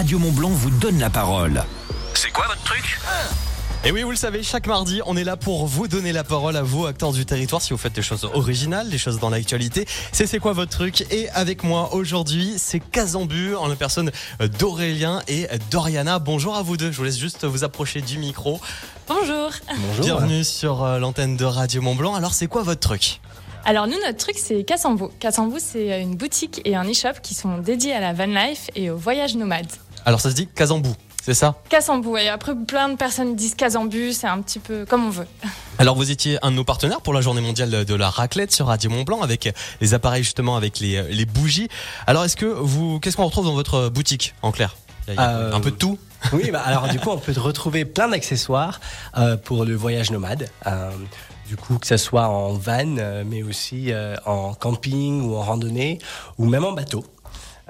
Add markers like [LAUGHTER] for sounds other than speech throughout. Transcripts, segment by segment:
Radio Mont Blanc vous donne la parole. C'est quoi votre truc? Et oui, vous le savez, chaque mardi, on est là pour vous donner la parole à vous, acteurs du territoire, si vous faites des choses originales, des choses dans l'actualité. C'est c'est quoi votre truc? Et avec moi aujourd'hui, c'est Casambu, en la personne d'Aurélien et Doriana. Bonjour à vous deux. Je vous laisse juste vous approcher du micro. Bonjour. Bonjour. Bienvenue sur euh, l'antenne de Radio Mont Blanc. Alors, c'est quoi votre truc? Alors nous, notre truc, c'est Cassambo. Cassambo, c'est une boutique et un e-shop qui sont dédiés à la van life et au voyage nomade. Alors, ça se dit Casambou, c'est ça? Cassambo, et après plein de personnes disent Casambu, c'est un petit peu comme on veut. Alors vous étiez un de nos partenaires pour la journée mondiale de la raclette sur Radio Mont Blanc avec les appareils justement avec les, les bougies. Alors est-ce que vous qu'est-ce qu'on retrouve dans votre boutique en clair? Il y a Euh, un peu de tout. Oui, bah, alors du coup, on peut retrouver plein d'accessoires euh, pour le voyage nomade. Euh, du coup, que ce soit en van, euh, mais aussi euh, en camping ou en randonnée, ou même en bateau.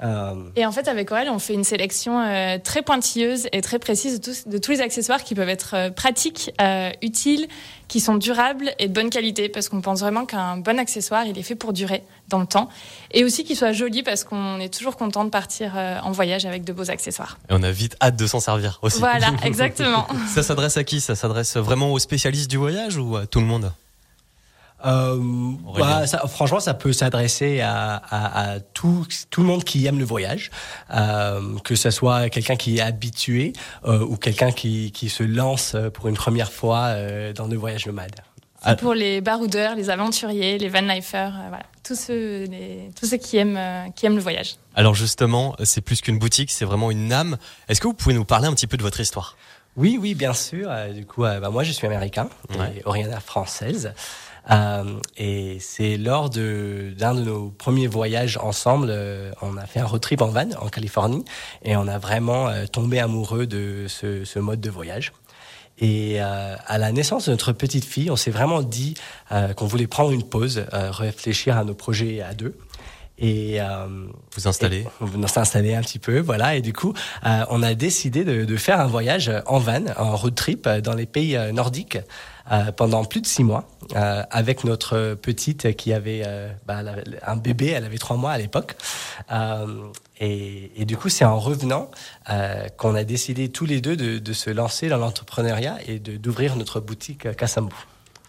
Euh, Et en fait, avec Aurel, on fait une sélection euh, très pointilleuse et très précise de tous, de tous les accessoires qui peuvent être euh, pratiques, euh, utiles, qui sont durables et de bonne qualité, parce qu'on pense vraiment qu'un bon accessoire, il est fait pour durer dans le temps, et aussi qu'il soit joli, parce qu'on est toujours content de partir euh, en voyage avec de beaux accessoires. Et on a vite hâte de s'en servir aussi. Voilà, [LAUGHS] exactement. Ça s'adresse à qui? Ça s'adresse vraiment aux spécialistes du voyage ou à tout le monde? Euh, bah, ça- franchement, ça peut s'adresser à, à- à tout, tout le monde qui aime le voyage, euh, que ce soit quelqu'un qui est habitué euh, ou quelqu'un qui, qui se lance pour une première fois euh, dans le voyage nomade. C'est pour les baroudeurs, les aventuriers, les vanlifers, euh, voilà, tous ceux, les- tous ceux qui aiment, euh, qui aiment le voyage. Alors justement, c'est plus qu'une boutique, c'est vraiment une âme. Est-ce que vous pouvez nous parler un petit peu de votre histoire? Oui, oui, bien sûr. Euh, du coup, euh, bah, moi, je suis américain Ouais. et Oriana française. Euh, et c'est lors de d'un de nos premiers voyages ensemble, euh, on a fait un road trip en van en Californie et on a vraiment euh, tombé amoureux de ce, ce mode de voyage. Et euh, à la naissance de notre petite fille, on s'est vraiment dit euh, qu'on voulait prendre une pause, euh, réfléchir à nos projets à deux. Et euh, Vous installez et on s'est installé un petit peu, voilà. Et du coup, euh, on a décidé de, de faire un voyage en van, en road trip euh, dans les pays euh, nordiques euh, pendant plus de six mois, euh, avec notre petite qui avait euh, bah, un bébé, elle avait trois mois à l'époque. Euh, et, et du coup, c'est en revenant euh, qu'on a décidé tous les deux de, de se lancer dans l'entrepreneuriat et de- d'ouvrir notre boutique Kasambu.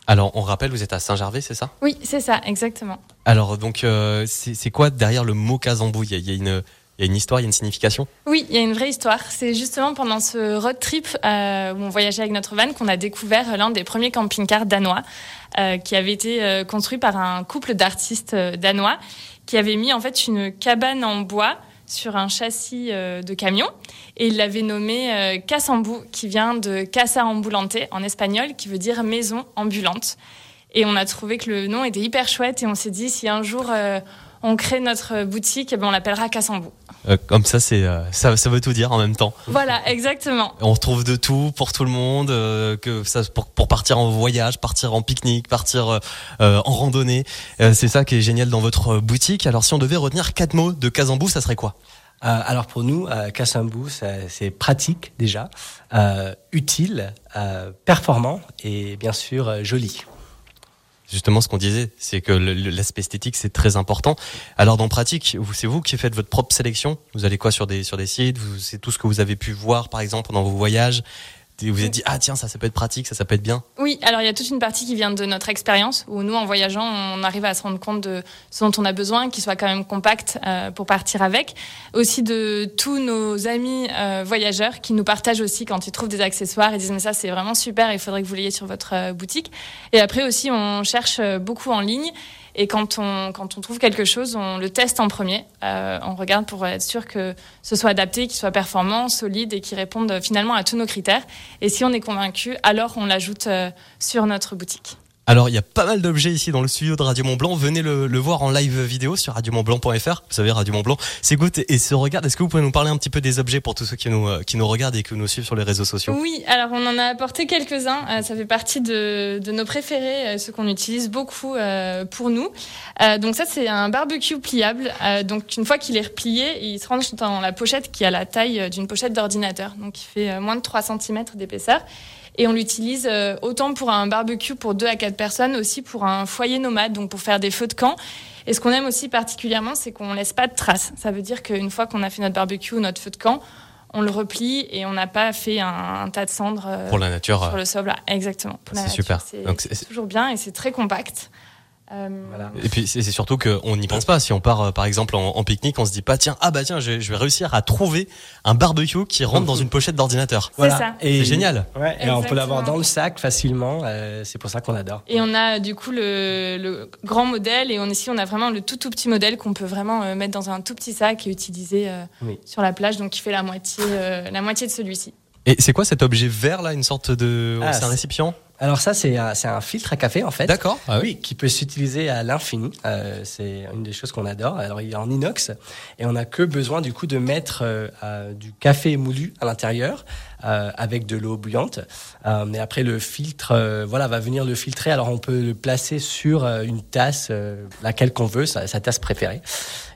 Alors on rappelle, vous êtes à Saint-Gervais, c'est ça? Oui, c'est ça, exactement. Alors donc euh, c'est quoi derrière le mot Casambou il y, a, une il une histoire, il y a une signification? Oui, il y a une vraie histoire. C'est justement pendant ce road trip euh, où on voyageait avec notre van qu'on a découvert l'un des premiers camping-cars danois euh, qui avait été construit par un couple d'artistes danois qui avait mis en fait une cabane en bois sur un châssis de camion et il l'avait nommé Casambu qui vient de Casa Ambulante en espagnol qui veut dire maison ambulante. Et on a trouvé que le nom était hyper chouette et on s'est dit si un jour euh, on crée notre boutique, eh ben, on l'appellera Casambu. Euh, Comme ça, c'est euh, ça, ça veut tout dire en même temps. Voilà, exactement. On retrouve de tout pour tout le monde, euh, que ça pour, pour partir en voyage, partir en pique-nique, partir euh, euh, en randonnée. Euh, c'est ça qui est génial dans votre boutique. Alors si on devait retenir quatre mots de Casambou, ça serait quoi? Euh, alors pour nous, euh, ça- c'est pratique déjà, euh, utile, euh, performant et bien sûr euh, joli. Justement, ce qu'on disait, c'est que l'aspect esthétique c'est très important. Alors dans pratique, c'est vous qui faites votre propre sélection. Vous allez quoi sur des sur des sites? C'est tout ce que vous avez pu voir, par exemple, pendant vos voyages? Vous êtes dit ah tiens ça ça peut être pratique, ça ça peut être bien. Oui, alors il y a toute une partie qui vient de notre expérience, où nous, en voyageant, on arrive à se rendre compte de ce dont on a besoin, qu'il soit quand même compact euh, pour partir avec. Aussi de tous nos amis euh, voyageurs qui nous partagent aussi quand ils trouvent des accessoires et disent mais ça c'est vraiment super, il faudrait que vous l'ayez sur votre euh, boutique. Et après aussi, on cherche beaucoup en ligne. Et quand on, quand on trouve quelque chose, on le teste en premier. Euh, on regarde pour être sûr que ce soit adapté, qu'il soit performant, solide et qu'il réponde finalement à tous nos critères. Et si on est convaincu, alors on l'ajoute euh, sur notre boutique. Alors, il y a pas mal d'objets ici dans le studio de Radio Mont Blanc. Venez le, voir en live vidéo sur radiomontblanc.fr. Vous savez, Radio Mont Blanc s'écoute et se regarde. Est-ce que vous pouvez nous parler un petit peu des objets pour tous ceux qui nous, euh, qui nous regardent et qui nous suivent sur les réseaux sociaux? Oui, alors on en a apporté quelques-uns. Euh, ça fait partie de, de nos préférés, euh, ceux qu'on utilise beaucoup pour nous. Donc ça, c'est un barbecue pliable. Donc une fois qu'il est replié, il se range dans la pochette qui a la taille d'une pochette d'ordinateur. Donc il fait moins de 3 cm d'épaisseur. Et on l'utilise euh, autant pour un barbecue pour 2 à 4 personnes, aussi pour un foyer nomade, donc pour faire des feux de camp. Et ce qu'on aime aussi particulièrement, c'est qu'on laisse pas de traces. Ça veut dire qu'une fois qu'on a fait notre barbecue ou notre feu de camp, on le replie et on n'a pas fait un, tas de cendres euh, pour la nature. sur le sol. Là. Exactement. C'est super. C'est toujours bien et c'est très compact. Euh, et puis c'est surtout qu'on n'y pense pas. Si on part euh, par exemple en, pique-nique, on se dit pas tiens ah bah tiens je, vais réussir à trouver un barbecue qui rentre dans une pochette d'ordinateur. Voilà. ça. C'est génial. Ouais, et on peut l'avoir dans le sac facilement. Euh, c'est pour ça qu'on adore. Et on a du coup le, grand modèle et on ici on a vraiment le tout tout petit modèle qu'on peut vraiment mettre dans un tout petit sac et utiliser sur la plage, donc qui fait la moitié la moitié de celui-ci. Et c'est quoi cet objet vert là, une sorte de, ah, c'est un récipient? Alors ça, c'est un, un, filtre à café en fait. D'accord. Ah oui. qui peut s'utiliser à l'infini. Euh, c'est une des choses qu'on adore. Alors il est en inox et on n'a que besoin du coup de mettre euh, du café moulu à l'intérieur avec de l'eau bouillante. Euh, mais après le filtre, euh, voilà, va venir le filtrer. Alors on peut le placer sur une tasse, laquelle qu'on veut, sa, tasse préférée.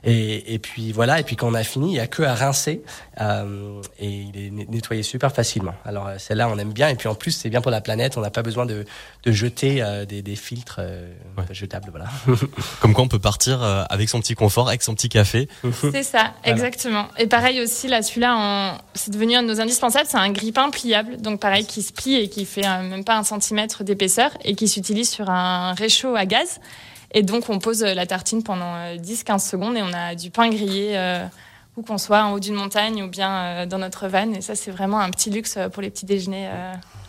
Et, et, puis voilà. Et puis quand on a fini, il y a que à rincer et il est nettoyé super facilement. Alors celle-là, on aime bien. Et puis en plus, c'est bien pour la planète. On n'a pas besoin de, de jeter euh, des, des, filtres euh, jetables. Voilà. [LAUGHS] Comme quoi on peut partir euh, avec son petit confort, avec son petit café. [LAUGHS] C'est ça, exactement. Et pareil aussi, là, celui-là, c'est devenu un de nos indispensables. C'est un grille-pain pliable, donc pareil, qui se plie et qui fait même pas un centimètre d'épaisseur et qui s'utilise sur un réchaud à gaz. Et donc, on pose la tartine pendant 10-15 secondes et on a du pain grillé où qu'on soit en haut d'une montagne ou bien dans notre van. Et ça, c'est vraiment un petit luxe pour les petits déjeuners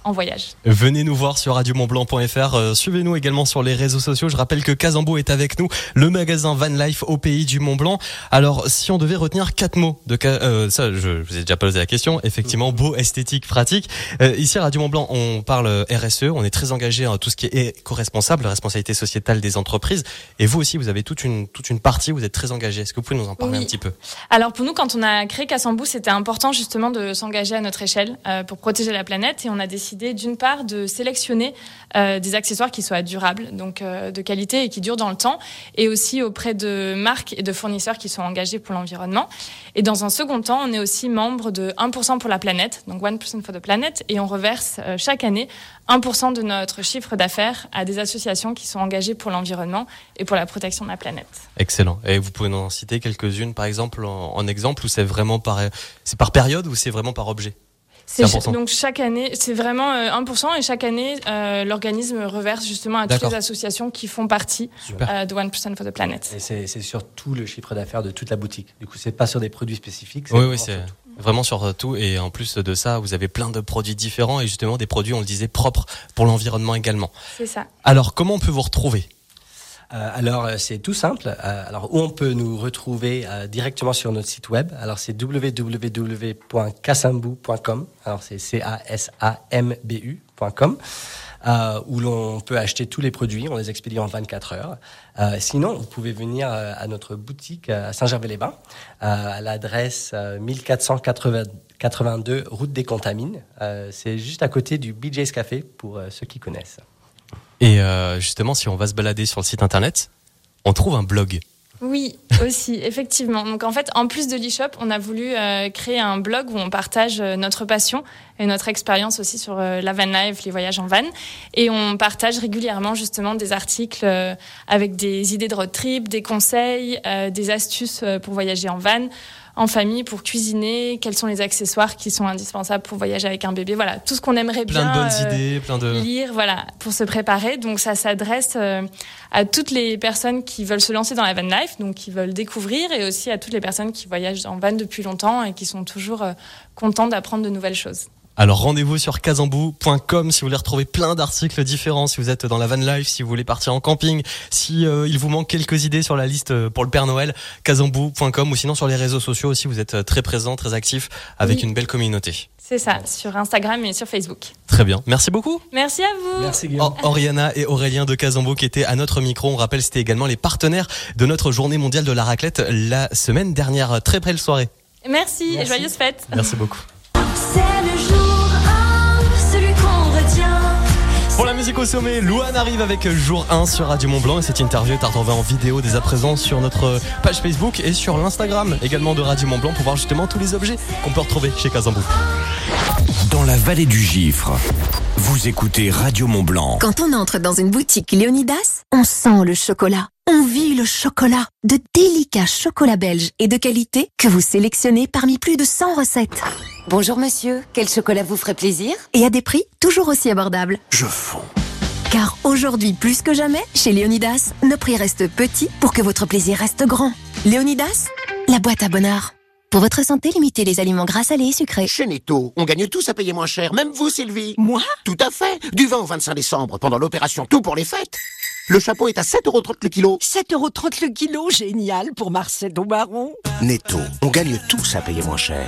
en voyage. Venez nous voir sur radiomontblanc.fr. Euh, suivez-nous également sur les réseaux sociaux. Je rappelle que Casambo est avec nous, le magasin Van Life au pays du Mont Blanc. Alors, si on devait retenir quatre mots de euh, ça, je, vous ai déjà posé la question. Effectivement, beau, esthétique, pratique. Euh, ici à Radio Mont Blanc, on parle RSE. On est très engagé en tout ce qui est éco-responsable, responsabilité sociétale des entreprises. Et vous aussi, vous avez toute une toute une partie. Vous êtes très engagé. Est-ce que vous pouvez nous en parler un petit peu? Alors pour nous, quand on a créé Casambo, c'était important justement de s'engager à notre échelle pour protéger la planète et on a décidé d'une part de sélectionner euh, des accessoires qui soient durables, donc euh, de qualité et qui durent dans le temps, et aussi auprès de marques et de fournisseurs qui sont engagés pour l'environnement. Et dans un second temps, on est aussi membre de 1% pour la planète, donc 1% for the planet, et on reverse euh, chaque année 1% de notre chiffre d'affaires à des associations qui sont engagées pour l'environnement et pour la protection de la planète. Excellent. Et vous pouvez nous en citer quelques-unes, par exemple, en, exemple, où c'est vraiment par, par période ou c'est vraiment par objet? Donc chaque année, c'est vraiment 1% euh, et chaque année, euh, l'organisme reverse justement à toutes les associations qui font partie euh, de 1% for the Planet. Et c'est sur tout le chiffre d'affaires de toute la boutique. Du coup, c'est pas sur des produits spécifiques. Oui, oui, c'est vraiment sur tout. Et en plus de ça, vous avez plein de produits différents et justement des produits, on le disait, propres pour l'environnement également. C'est ça. Alors, comment on peut vous retrouver? Alors euh, c'est tout simple. Euh, alors où on peut nous retrouver directement sur notre site web. Alors c'est www.kasambu.com. Alors c'est c a s a m b u.com. Euh, où l'on peut acheter tous les produits, on les expédie en 24 heures. Euh, sinon, vous pouvez venir à notre boutique à Saint-Gervais-les-Bains, à l'adresse 1482 route des Contamines. C'est juste à côté du BJ's Café pour ceux qui connaissent. Et euh, justement, si on va se balader sur le site internet, on trouve un blog. Oui, [LAUGHS] aussi, effectivement. Donc en fait, en plus de l'e-shop, on a voulu euh, créer un blog où on partage euh, notre passion et notre expérience aussi sur la van life, les voyages en van. Et on partage régulièrement justement des articles avec des idées de road trip, des conseils, des astuces pour voyager en van en famille pour cuisiner, quels sont les accessoires qui sont indispensables pour voyager avec un bébé. Voilà, tout ce qu'on aimerait plein bien de bonnes euh, idées, plein de lire, voilà, pour se préparer. Donc ça s'adresse euh, à toutes les personnes qui veulent se lancer dans la van life, donc qui veulent découvrir, et aussi à toutes les personnes qui voyagent en van depuis longtemps et qui sont toujours euh, contents d'apprendre de nouvelles choses. Alors rendez-vous sur kazambou.com si vous voulez retrouver plein d'articles différents, si vous êtes dans la van life, si vous voulez partir en camping, si euh, il vous manque quelques idées sur la liste euh, pour le Père Noël, kazambou.com ou sinon sur les réseaux sociaux aussi, vous êtes euh, très présent, très actif avec une belle communauté. C'est ça, sur Instagram et sur Facebook. Très bien. Merci beaucoup. Merci à vous. Merci Guillaume. Oriana et Aurélien de Kazambo qui étaient à notre micro. On rappelle, c'était également les partenaires de notre journée mondiale de la raclette la semaine dernière. Très belle soirée. Merci, et joyeuses fêtes. Merci beaucoup. C'est le jour Pour la musique au sommet, Louane arrive avec jour 1 sur Radio Mont Blanc et cette interview est à retrouver en vidéo dès à présent sur notre page Facebook et sur l'Instagram également de Radio Mont Blanc pour voir justement tous les objets qu'on peut retrouver chez Kazambou. Dans la vallée du Gifre, vous écoutez Radio Mont Blanc. Quand on entre dans une boutique Léonidas, on sent le chocolat. On vit le chocolat, de délicats chocolats belges et de qualité que vous sélectionnez parmi plus de 100 recettes. Bonjour monsieur, quel chocolat vous ferait plaisir? Et à des prix toujours aussi abordables. Je fonds. Car aujourd'hui, plus que jamais, chez Léonidas, nos prix restent petits pour que votre plaisir reste grand. Léonidas, la boîte à bonheur. Pour votre santé, limitez les aliments gras, salés et sucrés. Chez Netto, on gagne tous à payer moins cher, même vous, Sylvie. Moi? Tout à fait. Du 20 au 25 décembre, pendant l'opération Tout pour les fêtes. Le chapeau est à 7,30€ le kilo. 7,30€ le kilo, génial pour Marcel au baron. Netto, on gagne tous à payer moins cher.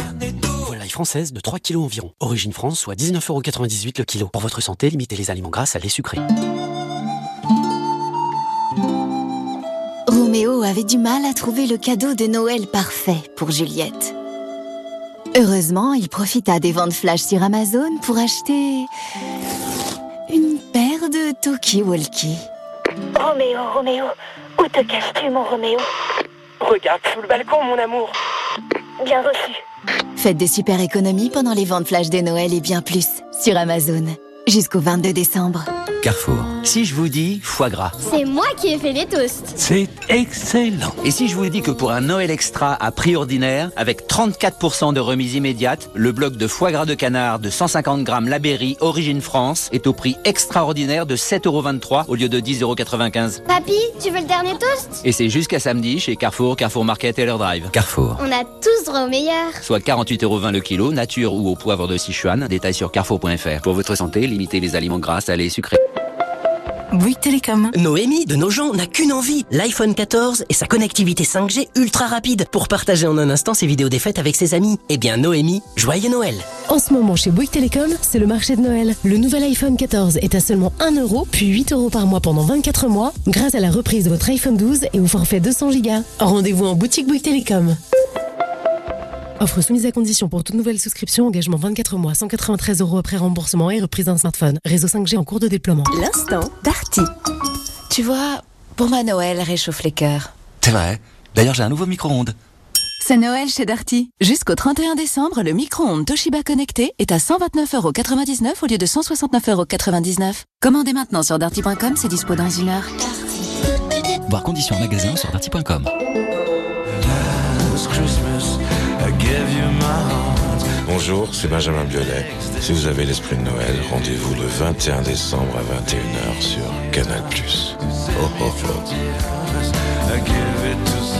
Volaille française de 3 kg environ. Origine France, soit 19,98€ le kilo. Pour votre santé, limitez les aliments gras, salés, sucrés. Roméo avait du mal à trouver le cadeau de Noël parfait pour Juliette. Heureusement, il profita des ventes flash sur Amazon pour acheter une paire de Toki Walkie. Roméo, Roméo, où te caches-tu, mon Roméo Regarde sous le balcon, mon amour. Bien reçu. Faites des super économies pendant les ventes flash de Noël et bien plus sur Amazon. Jusqu'au 22 décembre. Carrefour. Si je vous dis foie gras. C'est moi qui ai fait les toasts. C'est excellent. Et si je vous dis que pour un Noël extra à prix ordinaire, avec 34% de remise immédiate, le bloc de foie gras de canard de 150 grammes Laberry, origine France, est au prix extraordinaire de 7,23€ au lieu de 10,95€. Papy, tu veux le dernier toast? Et c'est jusqu'à samedi chez Carrefour, Carrefour Market et leur drive. Carrefour. On a tous droit au meilleur. Soit 48,20€ le kilo, nature ou au poivre de Sichuan. Détail sur carrefour.fr. Pour votre santé, limitez les aliments gras, salés et sucrés. Bouygues Télécom. Noémie, de nos gens, n'a qu'une envie. L'iPhone 14 et sa connectivité 5G ultra rapide pour partager en un instant ses vidéos des fêtes avec ses amis. Eh bien, Noémie, joyeux Noël. En ce moment, chez Bouygues Télécom, c'est le marché de Noël. Le nouvel iPhone 14 est à seulement 1 euro, puis 8 euros par mois pendant 24 mois, grâce à la reprise de votre iPhone 12 et au forfait 200 Go. Rendez-vous en boutique Bouygues Télécom. Offre soumise à condition pour toute nouvelle souscription, engagement 24 mois, 193 euros après remboursement et reprise d'un smartphone. Réseau 5G en cours de déploiement. L'instant Darty. Tu vois, pour moi, Noël réchauffe les cœurs. C'est vrai. D'ailleurs, j'ai un nouveau micro-ondes. C'est Noël chez Darty. Jusqu'au 31 décembre, le micro-ondes Toshiba connecté est à 129,99€ au lieu de 169,99€. Commandez maintenant sur darty.com, c'est dispo dans une heure. Voir conditions en magasin sur darty.com. Bonjour, c'est Benjamin Biolay. Si vous avez l'esprit de Noël, rendez-vous le 21 décembre à 21h sur Canal+. Oh, oh, oh.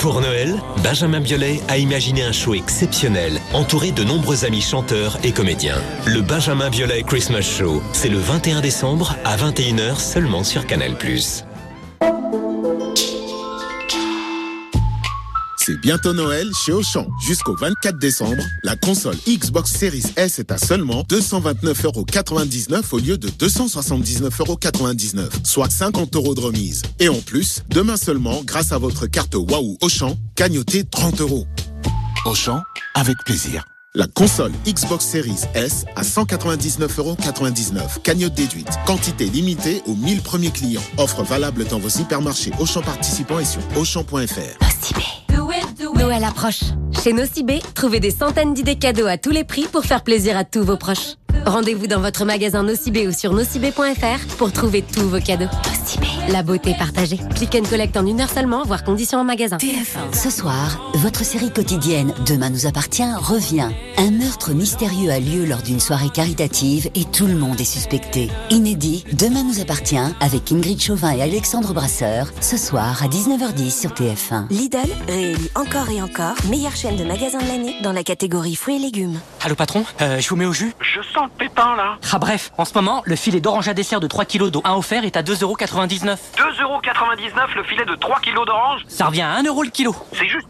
Pour Noël, Benjamin Biolay a imaginé un show exceptionnel, entouré de nombreux amis chanteurs et comédiens. Le Benjamin Biolay Christmas Show, c'est le 21 décembre à 21h seulement sur Canal+. C'est bientôt Noël chez Auchan. Jusqu'au 24 décembre, la console Xbox Series S est à seulement 229,99€ au lieu de 279,99€, soit 50 euros de remise. Et en plus, demain seulement, grâce à votre carte Wahoo Auchan, gagnotez 30 euros. Auchan, avec plaisir. La console Xbox Series S à 199,99€. Cagnotte déduite. Quantité limitée aux 1000 premiers clients. Offre valable dans vos hypermarchés Auchan participants et sur Auchan.fr. Noël approche. Chez Nocibé, trouvez des centaines d'idées cadeaux à tous les prix pour faire plaisir à tous vos proches. Rendez-vous dans votre magasin Nocibé ou sur nocibé.fr pour trouver tous vos cadeaux. La beauté partagée. Click and collect en une heure seulement, voire conditions en magasin. Ce soir, votre série quotidienne Demain nous appartient revient. Un meurtre mystérieux a lieu lors d'une soirée caritative et tout le monde est suspecté. Inédit, Demain nous appartient avec Ingrid Chauvin et Alexandre Brasseur, ce soir à 19h10 sur TF1. Lidl réélu encore et encore meilleure chaîne de magasins de l'année dans la catégorie fruits et légumes. Allô patron, euh, je vous mets au jus? Je sens le pépin là. Ah bref, en ce moment, le filet d'orange à dessert de 3 kg dont un offert est à 2,99€. 2,99€ le filet de 3 kg d'orange Ça revient à 1€ le kilo. C'est juste